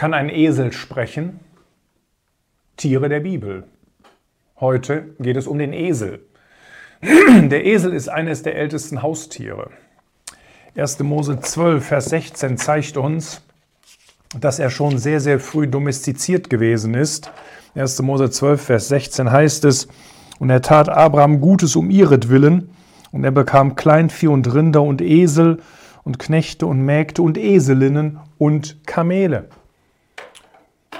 Kann ein Esel sprechen? Tiere der Bibel. Heute geht es um den Esel. Der Esel ist eines der ältesten Haustiere. 1. Mose 12, Vers 16 zeigt uns, dass er schon sehr, sehr früh domestiziert gewesen ist. 1. Mose 12, Vers 16 heißt es, und er tat Abraham Gutes um ihretwillen, und er bekam Kleinvieh und Rinder und Esel und Knechte und Mägde und Eselinnen und Kamele.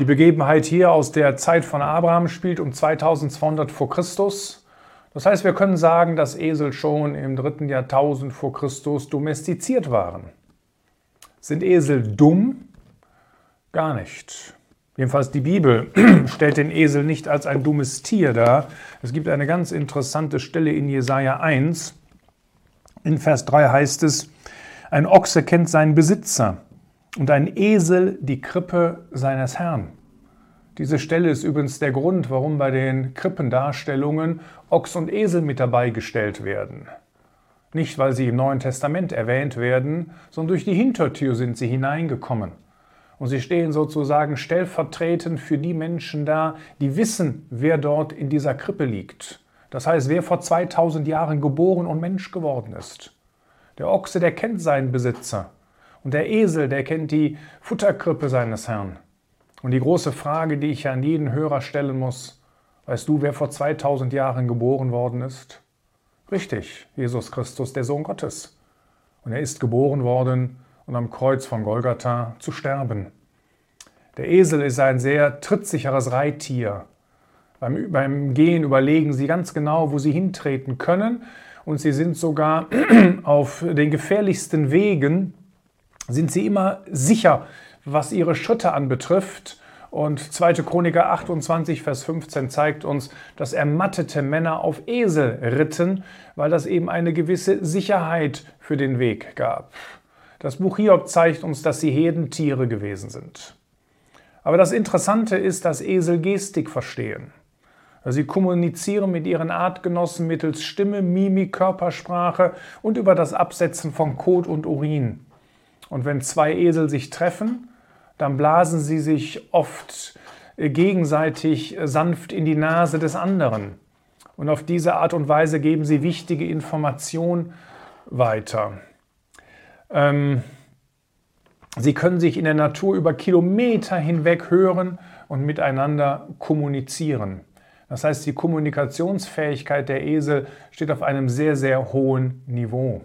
Die Begebenheit hier aus der Zeit von Abraham spielt um 2200 vor Christus. Das heißt, wir können sagen, dass Esel schon im dritten Jahrtausend vor Christus domestiziert waren. Sind Esel dumm? Gar nicht. Jedenfalls die Bibel stellt den Esel nicht als ein dummes Tier dar. Es gibt eine ganz interessante Stelle in Jesaja 1. In Vers 3 heißt es: Ein Ochse kennt seinen Besitzer und ein Esel die Krippe seines Herrn. Diese Stelle ist übrigens der Grund, warum bei den Krippendarstellungen Ochs und Esel mit dabei gestellt werden. Nicht, weil sie im Neuen Testament erwähnt werden, sondern durch die Hintertür sind sie hineingekommen. Und sie stehen sozusagen stellvertretend für die Menschen da, die wissen, wer dort in dieser Krippe liegt. Das heißt, wer vor 2000 Jahren geboren und Mensch geworden ist. Der Ochse, der kennt seinen Besitzer. Und der Esel, der kennt die Futterkrippe seines Herrn. Und die große Frage, die ich an jeden Hörer stellen muss, weißt du, wer vor 2000 Jahren geboren worden ist? Richtig, Jesus Christus, der Sohn Gottes. Und er ist geboren worden, um am Kreuz von Golgatha zu sterben. Der Esel ist ein sehr trittsicheres Reittier. Beim, beim Gehen überlegen sie ganz genau, wo sie hintreten können. Und sie sind sogar auf den gefährlichsten Wegen, sind sie immer sicher, was ihre Schritte anbetrifft. Und 2. Chroniker 28, Vers 15 zeigt uns, dass ermattete Männer auf Esel ritten, weil das eben eine gewisse Sicherheit für den Weg gab. Das Buch Hiob zeigt uns, dass sie Herdentiere gewesen sind. Aber das Interessante ist, dass Esel Gestik verstehen. Sie kommunizieren mit ihren Artgenossen mittels Stimme, Mimik, Körpersprache und über das Absetzen von Kot und Urin. Und wenn zwei Esel sich treffen, dann blasen sie sich oft äh, gegenseitig äh, sanft in die Nase des anderen. Und auf diese Art und Weise geben sie wichtige Informationen weiter. Ähm, sie können sich in der Natur über Kilometer hinweg hören und miteinander kommunizieren. Das heißt, die Kommunikationsfähigkeit der Esel steht auf einem sehr, sehr hohen Niveau.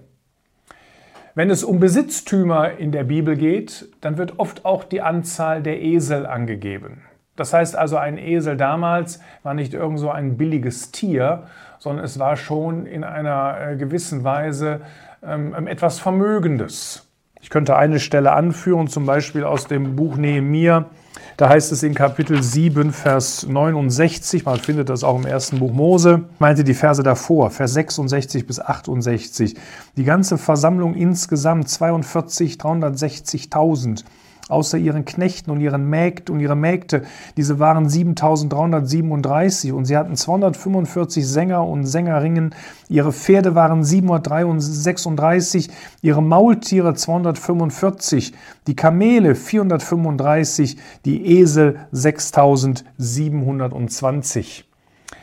Wenn es um Besitztümer in der Bibel geht, dann wird oft auch die Anzahl der Esel angegeben. Das heißt also, ein Esel damals war nicht irgend so ein billiges Tier, sondern es war schon in einer äh, gewissen Weise ähm, etwas Vermögendes. Ich könnte eine Stelle anführen, zum Beispiel aus dem Buch Nehemiah. Da heißt es in Kapitel 7, Vers 69, man findet das auch im ersten Buch Mose, meinte die Verse davor, Vers 66 bis 68. Die ganze Versammlung insgesamt 42, 360.000 außer ihren Knechten und ihren Mägden und ihre Mägde. Diese waren 7337 und sie hatten 245 Sänger und Sängerinnen. Ihre Pferde waren 736, ihre Maultiere 245, die Kamele 435, die Esel 6720.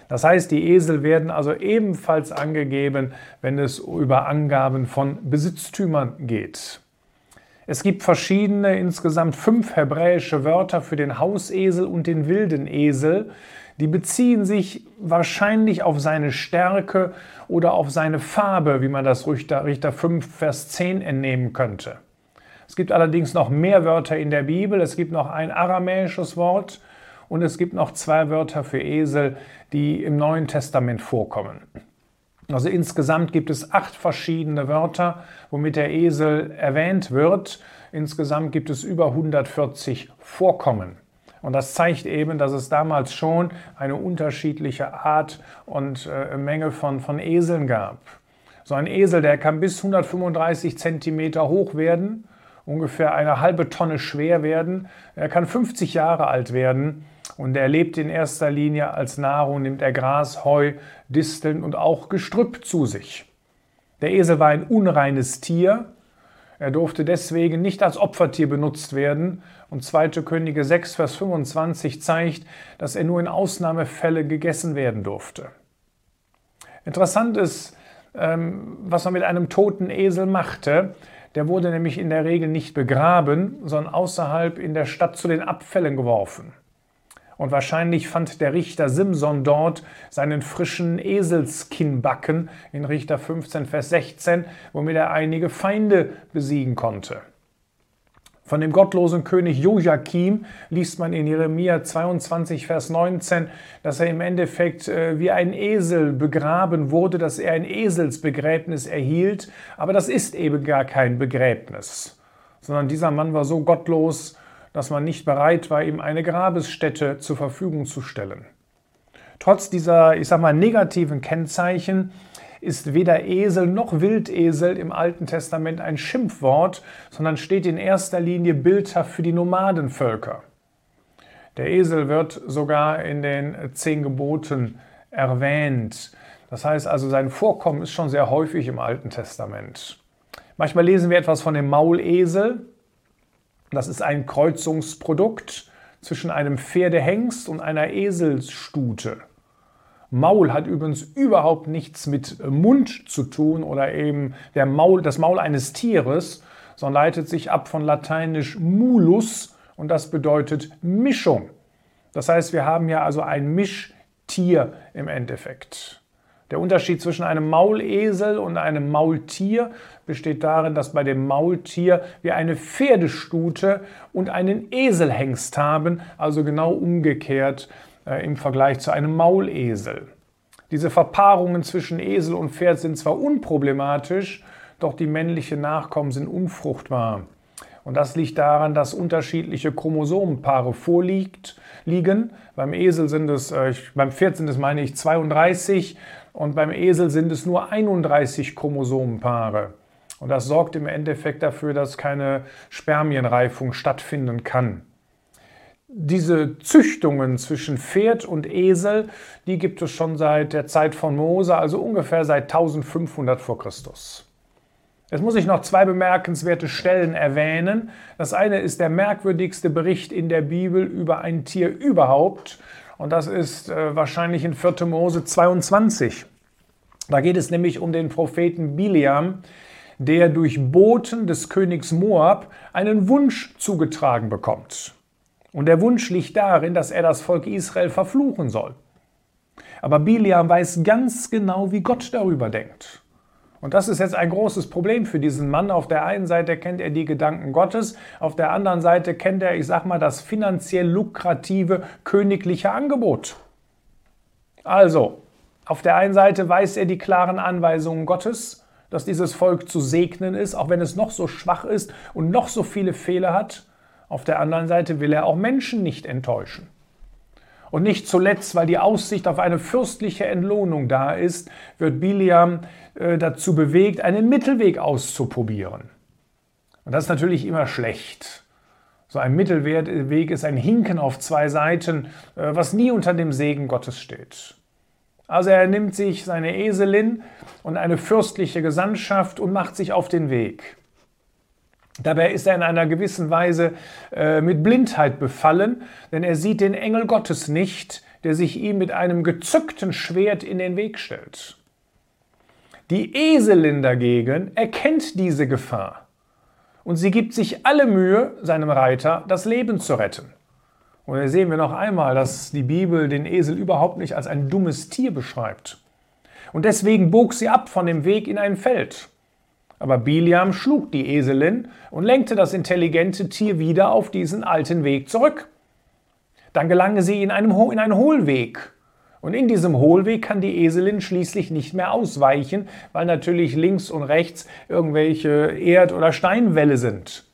Das heißt, die Esel werden also ebenfalls angegeben, wenn es über Angaben von Besitztümern geht. Es gibt verschiedene, insgesamt fünf hebräische Wörter für den Hausesel und den wilden Esel. Die beziehen sich wahrscheinlich auf seine Stärke oder auf seine Farbe, wie man das Richter, Richter 5, Vers 10 entnehmen könnte. Es gibt allerdings noch mehr Wörter in der Bibel. Es gibt noch ein aramäisches Wort und es gibt noch zwei Wörter für Esel, die im Neuen Testament vorkommen. Also insgesamt gibt es acht verschiedene Wörter, womit der Esel erwähnt wird. Insgesamt gibt es über 140 Vorkommen. Und das zeigt eben, dass es damals schon eine unterschiedliche Art und äh, Menge von, von Eseln gab. So ein Esel, der kann bis 135 Zentimeter hoch werden, ungefähr eine halbe Tonne schwer werden. Er kann 50 Jahre alt werden und er lebt in erster Linie als Nahrung, nimmt er Gras, Heu, Disteln und auch Gestrüpp zu sich. Der Esel war ein unreines Tier. Er durfte deswegen nicht als Opfertier benutzt werden. Und 2. Könige 6, Vers 25 zeigt, dass er nur in Ausnahmefälle gegessen werden durfte. Interessant ist, ähm, was man mit einem toten Esel machte. Der wurde nämlich in der Regel nicht begraben, sondern außerhalb in der Stadt zu den Abfällen geworfen. Und wahrscheinlich fand der Richter Simson dort seinen frischen Eselskinnbacken in Richter 15, Vers 16, womit er einige Feinde besiegen konnte. Von dem gottlosen König Joachim liest man in Jeremia 22, Vers 19, dass er im Endeffekt äh, wie ein Esel begraben wurde, dass er ein Eselsbegräbnis erhielt. Aber das ist eben gar kein Begräbnis, sondern dieser Mann war so gottlos, dass man nicht bereit war, ihm eine Grabesstätte zur Verfügung zu stellen. Trotz dieser, ich sag mal, negativen Kennzeichen ist weder Esel noch Wildesel im Alten Testament ein Schimpfwort, sondern steht in erster Linie bildhaft für die Nomadenvölker. Der Esel wird sogar in den zehn Geboten erwähnt. Das heißt also, sein Vorkommen ist schon sehr häufig im Alten Testament. Manchmal lesen wir etwas von dem Maulesel. Das ist ein Kreuzungsprodukt zwischen einem Pferdehengst und einer Eselsstute. Maul hat übrigens überhaupt nichts mit Mund zu tun oder eben der Maul, das Maul eines Tieres, sondern leitet sich ab von lateinisch mulus und das bedeutet Mischung. Das heißt, wir haben ja also ein Mischtier im Endeffekt. Der Unterschied zwischen einem Maulesel und einem Maultier besteht darin, dass bei dem Maultier wir eine Pferdestute und einen Eselhengst haben, also genau umgekehrt äh, im Vergleich zu einem Maulesel. Diese Verpaarungen zwischen Esel und Pferd sind zwar unproblematisch, doch die männlichen Nachkommen sind unfruchtbar. Und das liegt daran, dass unterschiedliche Chromosomenpaare vorliegen. Beim Esel sind es, äh, beim Pferd sind es, meine ich, 32 und beim Esel sind es nur 31 Chromosomenpaare. Und das sorgt im Endeffekt dafür, dass keine Spermienreifung stattfinden kann. Diese Züchtungen zwischen Pferd und Esel, die gibt es schon seit der Zeit von Mose, also ungefähr seit 1500 vor Christus. Jetzt muss ich noch zwei bemerkenswerte Stellen erwähnen. Das eine ist der merkwürdigste Bericht in der Bibel über ein Tier überhaupt. Und das ist äh, wahrscheinlich in 4. Mose 22. Da geht es nämlich um den Propheten Biliam, der durch Boten des Königs Moab einen Wunsch zugetragen bekommt. Und der Wunsch liegt darin, dass er das Volk Israel verfluchen soll. Aber Biliam weiß ganz genau, wie Gott darüber denkt. Und das ist jetzt ein großes Problem für diesen Mann. Auf der einen Seite kennt er die Gedanken Gottes, auf der anderen Seite kennt er, ich sag mal, das finanziell lukrative königliche Angebot. Also, auf der einen Seite weiß er die klaren Anweisungen Gottes, dass dieses Volk zu segnen ist, auch wenn es noch so schwach ist und noch so viele Fehler hat. Auf der anderen Seite will er auch Menschen nicht enttäuschen. Und nicht zuletzt, weil die Aussicht auf eine fürstliche Entlohnung da ist, wird Biliam äh, dazu bewegt, einen Mittelweg auszuprobieren. Und das ist natürlich immer schlecht. So ein Mittelweg ist ein Hinken auf zwei Seiten, äh, was nie unter dem Segen Gottes steht. Also er nimmt sich seine Eselin und eine fürstliche Gesandtschaft und macht sich auf den Weg. Dabei ist er in einer gewissen Weise äh, mit Blindheit befallen, denn er sieht den Engel Gottes nicht, der sich ihm mit einem gezückten Schwert in den Weg stellt. Die Eselin dagegen erkennt diese Gefahr und sie gibt sich alle Mühe, seinem Reiter das Leben zu retten. Und hier sehen wir noch einmal, dass die Bibel den Esel überhaupt nicht als ein dummes Tier beschreibt. Und deswegen bog sie ab von dem Weg in ein Feld. Aber Biliam schlug die Eselin und lenkte das intelligente Tier wieder auf diesen alten Weg zurück. Dann gelange sie in, einem, in einen Hohlweg. Und in diesem Hohlweg kann die Eselin schließlich nicht mehr ausweichen, weil natürlich links und rechts irgendwelche Erd- oder Steinwälle sind.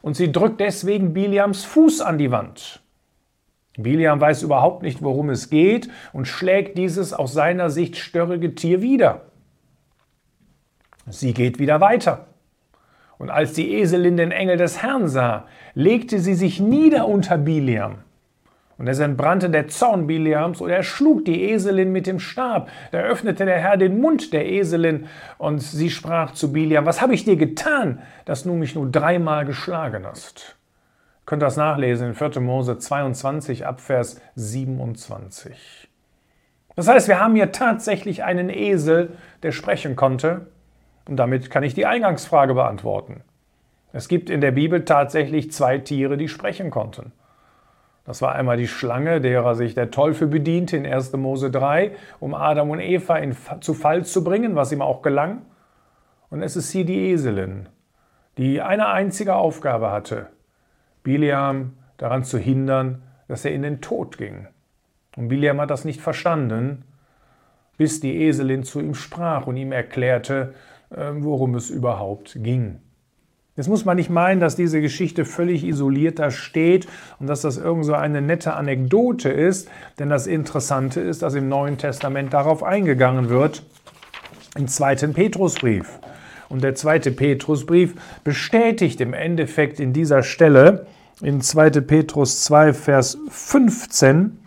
Und sie drückt deswegen Biliams Fuß an die Wand. Biliam weiß überhaupt nicht, worum es geht und schlägt dieses aus seiner Sicht störrige Tier wieder. Sie geht wieder weiter. Und als die Eselin den Engel des Herrn sah, legte sie sich nieder unter Biliam. Und es entbrannte der Zorn Biliams und er schlug die Eselin mit dem Stab. Da öffnete der Herr den Mund der Eselin und sie sprach zu Biliam, was habe ich dir getan, dass du mich nur dreimal geschlagen hast? Ihr könnt das nachlesen in 4. Mose 22 Abvers 27. Das heißt, wir haben hier tatsächlich einen Esel, der sprechen konnte. Und damit kann ich die Eingangsfrage beantworten. Es gibt in der Bibel tatsächlich zwei Tiere, die sprechen konnten. Das war einmal die Schlange, derer sich der Teufel bediente in 1. Mose 3, um Adam und Eva in, zu Fall zu bringen, was ihm auch gelang. Und es ist hier die Eselin, die eine einzige Aufgabe hatte, Biliam daran zu hindern, dass er in den Tod ging. Und Biliam hat das nicht verstanden, bis die Eselin zu ihm sprach und ihm erklärte, worum es überhaupt ging. Jetzt muss man nicht meinen, dass diese Geschichte völlig isoliert da steht und dass das irgend so eine nette Anekdote ist, denn das Interessante ist, dass im Neuen Testament darauf eingegangen wird, im zweiten Petrusbrief. Und der zweite Petrusbrief bestätigt im Endeffekt in dieser Stelle, in 2. Petrus 2, Vers 15,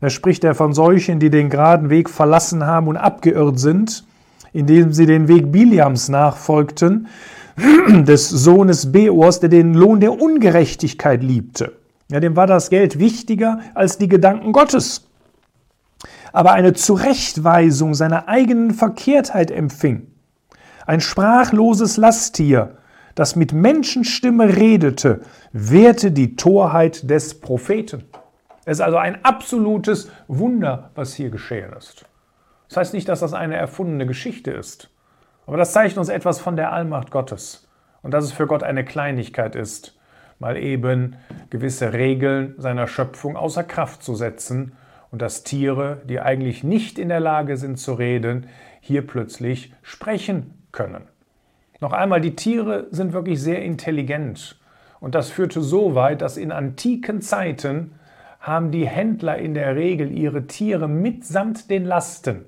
da spricht er von solchen, die den geraden Weg verlassen haben und abgeirrt sind, indem sie den Weg Biliams nachfolgten, des Sohnes Beors, der den Lohn der Ungerechtigkeit liebte. Ja, dem war das Geld wichtiger als die Gedanken Gottes. Aber eine Zurechtweisung seiner eigenen Verkehrtheit empfing. Ein sprachloses Lasttier, das mit Menschenstimme redete, wehrte die Torheit des Propheten. Es ist also ein absolutes Wunder, was hier geschehen ist. Das heißt nicht, dass das eine erfundene Geschichte ist. Aber das zeigt uns etwas von der Allmacht Gottes und dass es für Gott eine Kleinigkeit ist, mal eben gewisse Regeln seiner Schöpfung außer Kraft zu setzen und dass Tiere, die eigentlich nicht in der Lage sind zu reden, hier plötzlich sprechen können. Noch einmal, die Tiere sind wirklich sehr intelligent und das führte so weit, dass in antiken Zeiten haben die Händler in der Regel ihre Tiere mitsamt den Lasten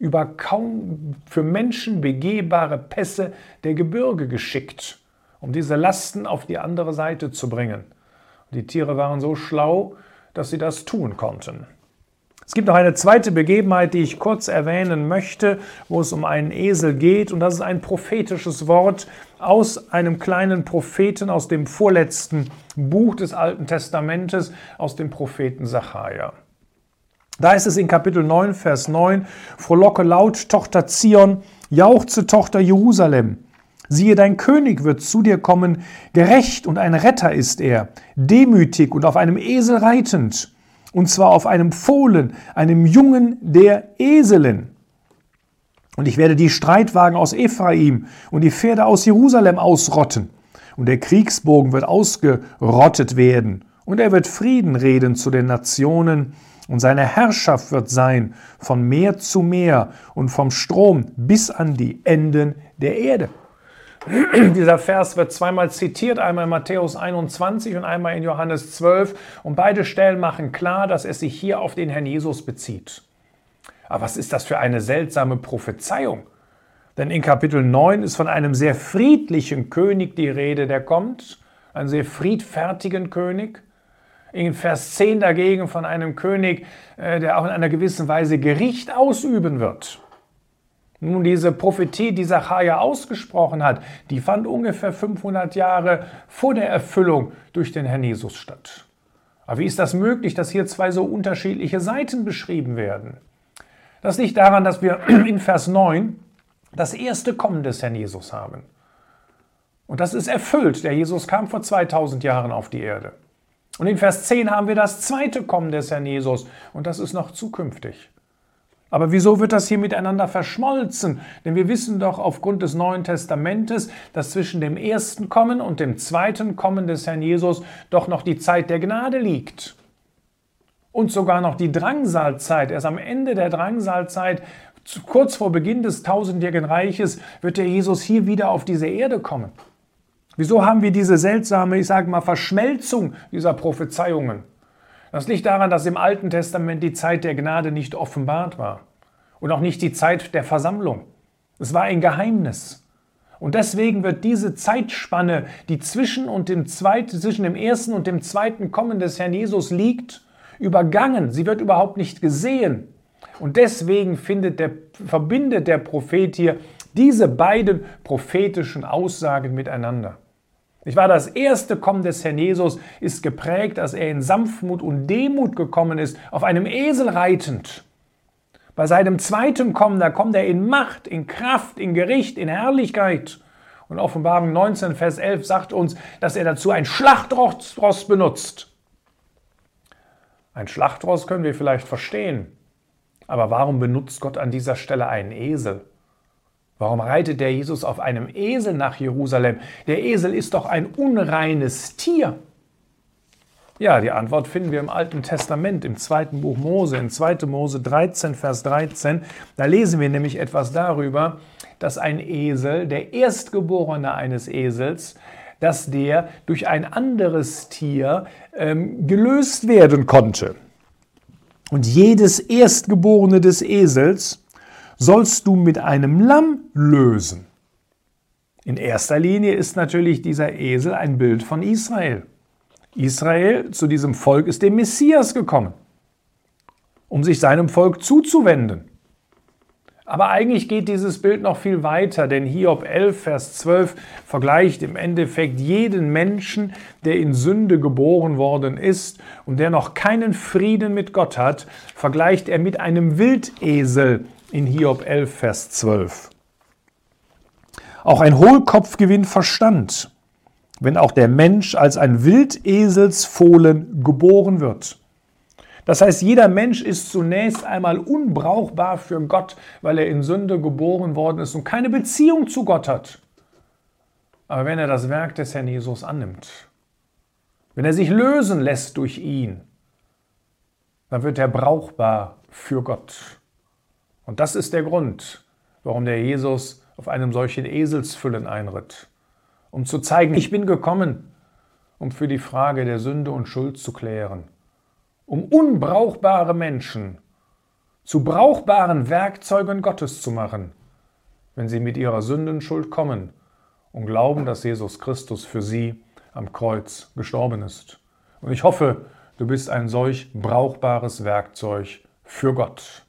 über kaum für Menschen begehbare Pässe der Gebirge geschickt, um diese Lasten auf die andere Seite zu bringen. Die Tiere waren so schlau, dass sie das tun konnten. Es gibt noch eine zweite Begebenheit, die ich kurz erwähnen möchte, wo es um einen Esel geht. Und das ist ein prophetisches Wort aus einem kleinen Propheten aus dem vorletzten Buch des Alten Testamentes, aus dem Propheten Sacharja. Da ist es in Kapitel 9, Vers 9, Frohlocke laut, Tochter Zion, jauchze, Tochter Jerusalem. Siehe, dein König wird zu dir kommen, gerecht und ein Retter ist er, demütig und auf einem Esel reitend, und zwar auf einem Fohlen, einem Jungen der Eselin. Und ich werde die Streitwagen aus Ephraim und die Pferde aus Jerusalem ausrotten, und der Kriegsbogen wird ausgerottet werden, und er wird Frieden reden zu den Nationen, und seine Herrschaft wird sein von Meer zu Meer und vom Strom bis an die Enden der Erde. Dieser Vers wird zweimal zitiert, einmal in Matthäus 21 und einmal in Johannes 12. Und beide Stellen machen klar, dass es sich hier auf den Herrn Jesus bezieht. Aber was ist das für eine seltsame Prophezeiung? Denn in Kapitel 9 ist von einem sehr friedlichen König die Rede, der kommt, einen sehr friedfertigen König. In Vers 10 dagegen von einem König, äh, der auch in einer gewissen Weise Gericht ausüben wird. Nun, diese Prophetie, die Zachariah ausgesprochen hat, die fand ungefähr 500 Jahre vor der Erfüllung durch den Herrn Jesus statt. Aber wie ist das möglich, dass hier zwei so unterschiedliche Seiten beschrieben werden? Das liegt daran, dass wir in Vers 9 das erste Kommen des Herrn Jesus haben. Und das ist erfüllt. Der Jesus kam vor 2000 Jahren auf die Erde. Und in Vers 10 haben wir das zweite Kommen des Herrn Jesus und das ist noch zukünftig. Aber wieso wird das hier miteinander verschmolzen? Denn wir wissen doch aufgrund des Neuen Testamentes, dass zwischen dem ersten Kommen und dem zweiten Kommen des Herrn Jesus doch noch die Zeit der Gnade liegt. Und sogar noch die Drangsalzeit. Erst am Ende der Drangsalzeit, kurz vor Beginn des tausendjährigen Reiches, wird der Jesus hier wieder auf diese Erde kommen. Wieso haben wir diese seltsame, ich sage mal, Verschmelzung dieser Prophezeiungen? Das liegt daran, dass im Alten Testament die Zeit der Gnade nicht offenbart war und auch nicht die Zeit der Versammlung. Es war ein Geheimnis. Und deswegen wird diese Zeitspanne, die zwischen, und dem, zweiten, zwischen dem ersten und dem zweiten Kommen des Herrn Jesus liegt, übergangen, sie wird überhaupt nicht gesehen. Und deswegen der, verbindet der Prophet hier diese beiden prophetischen Aussagen miteinander. Ich war das erste Kommen des Herrn Jesus ist geprägt, dass er in Sanftmut und Demut gekommen ist, auf einem Esel reitend. Bei seinem zweiten Kommen, da kommt er in Macht, in Kraft, in Gericht, in Herrlichkeit. Und Offenbarung 19, Vers 11 sagt uns, dass er dazu ein Schlachtross benutzt. Ein Schlachtross können wir vielleicht verstehen. Aber warum benutzt Gott an dieser Stelle einen Esel? Warum reitet der Jesus auf einem Esel nach Jerusalem? Der Esel ist doch ein unreines Tier. Ja, die Antwort finden wir im Alten Testament, im zweiten Buch Mose, in 2. Mose 13, Vers 13. Da lesen wir nämlich etwas darüber, dass ein Esel, der Erstgeborene eines Esels, dass der durch ein anderes Tier ähm, gelöst werden konnte. Und jedes Erstgeborene des Esels sollst du mit einem Lamm lösen. In erster Linie ist natürlich dieser Esel ein Bild von Israel. Israel zu diesem Volk ist der Messias gekommen, um sich seinem Volk zuzuwenden. Aber eigentlich geht dieses Bild noch viel weiter, denn Hiob 11, Vers 12 vergleicht im Endeffekt jeden Menschen, der in Sünde geboren worden ist und der noch keinen Frieden mit Gott hat, vergleicht er mit einem Wildesel, in Hiob 11, Vers 12. Auch ein Hohlkopf gewinnt Verstand, wenn auch der Mensch als ein Wildeselsfohlen geboren wird. Das heißt, jeder Mensch ist zunächst einmal unbrauchbar für Gott, weil er in Sünde geboren worden ist und keine Beziehung zu Gott hat. Aber wenn er das Werk des Herrn Jesus annimmt, wenn er sich lösen lässt durch ihn, dann wird er brauchbar für Gott. Und das ist der Grund, warum der Jesus auf einem solchen Eselsfüllen einritt, um zu zeigen, ich bin gekommen, um für die Frage der Sünde und Schuld zu klären, um unbrauchbare Menschen zu brauchbaren Werkzeugen Gottes zu machen, wenn sie mit ihrer Sündenschuld kommen und glauben, dass Jesus Christus für sie am Kreuz gestorben ist. Und ich hoffe, du bist ein solch brauchbares Werkzeug für Gott.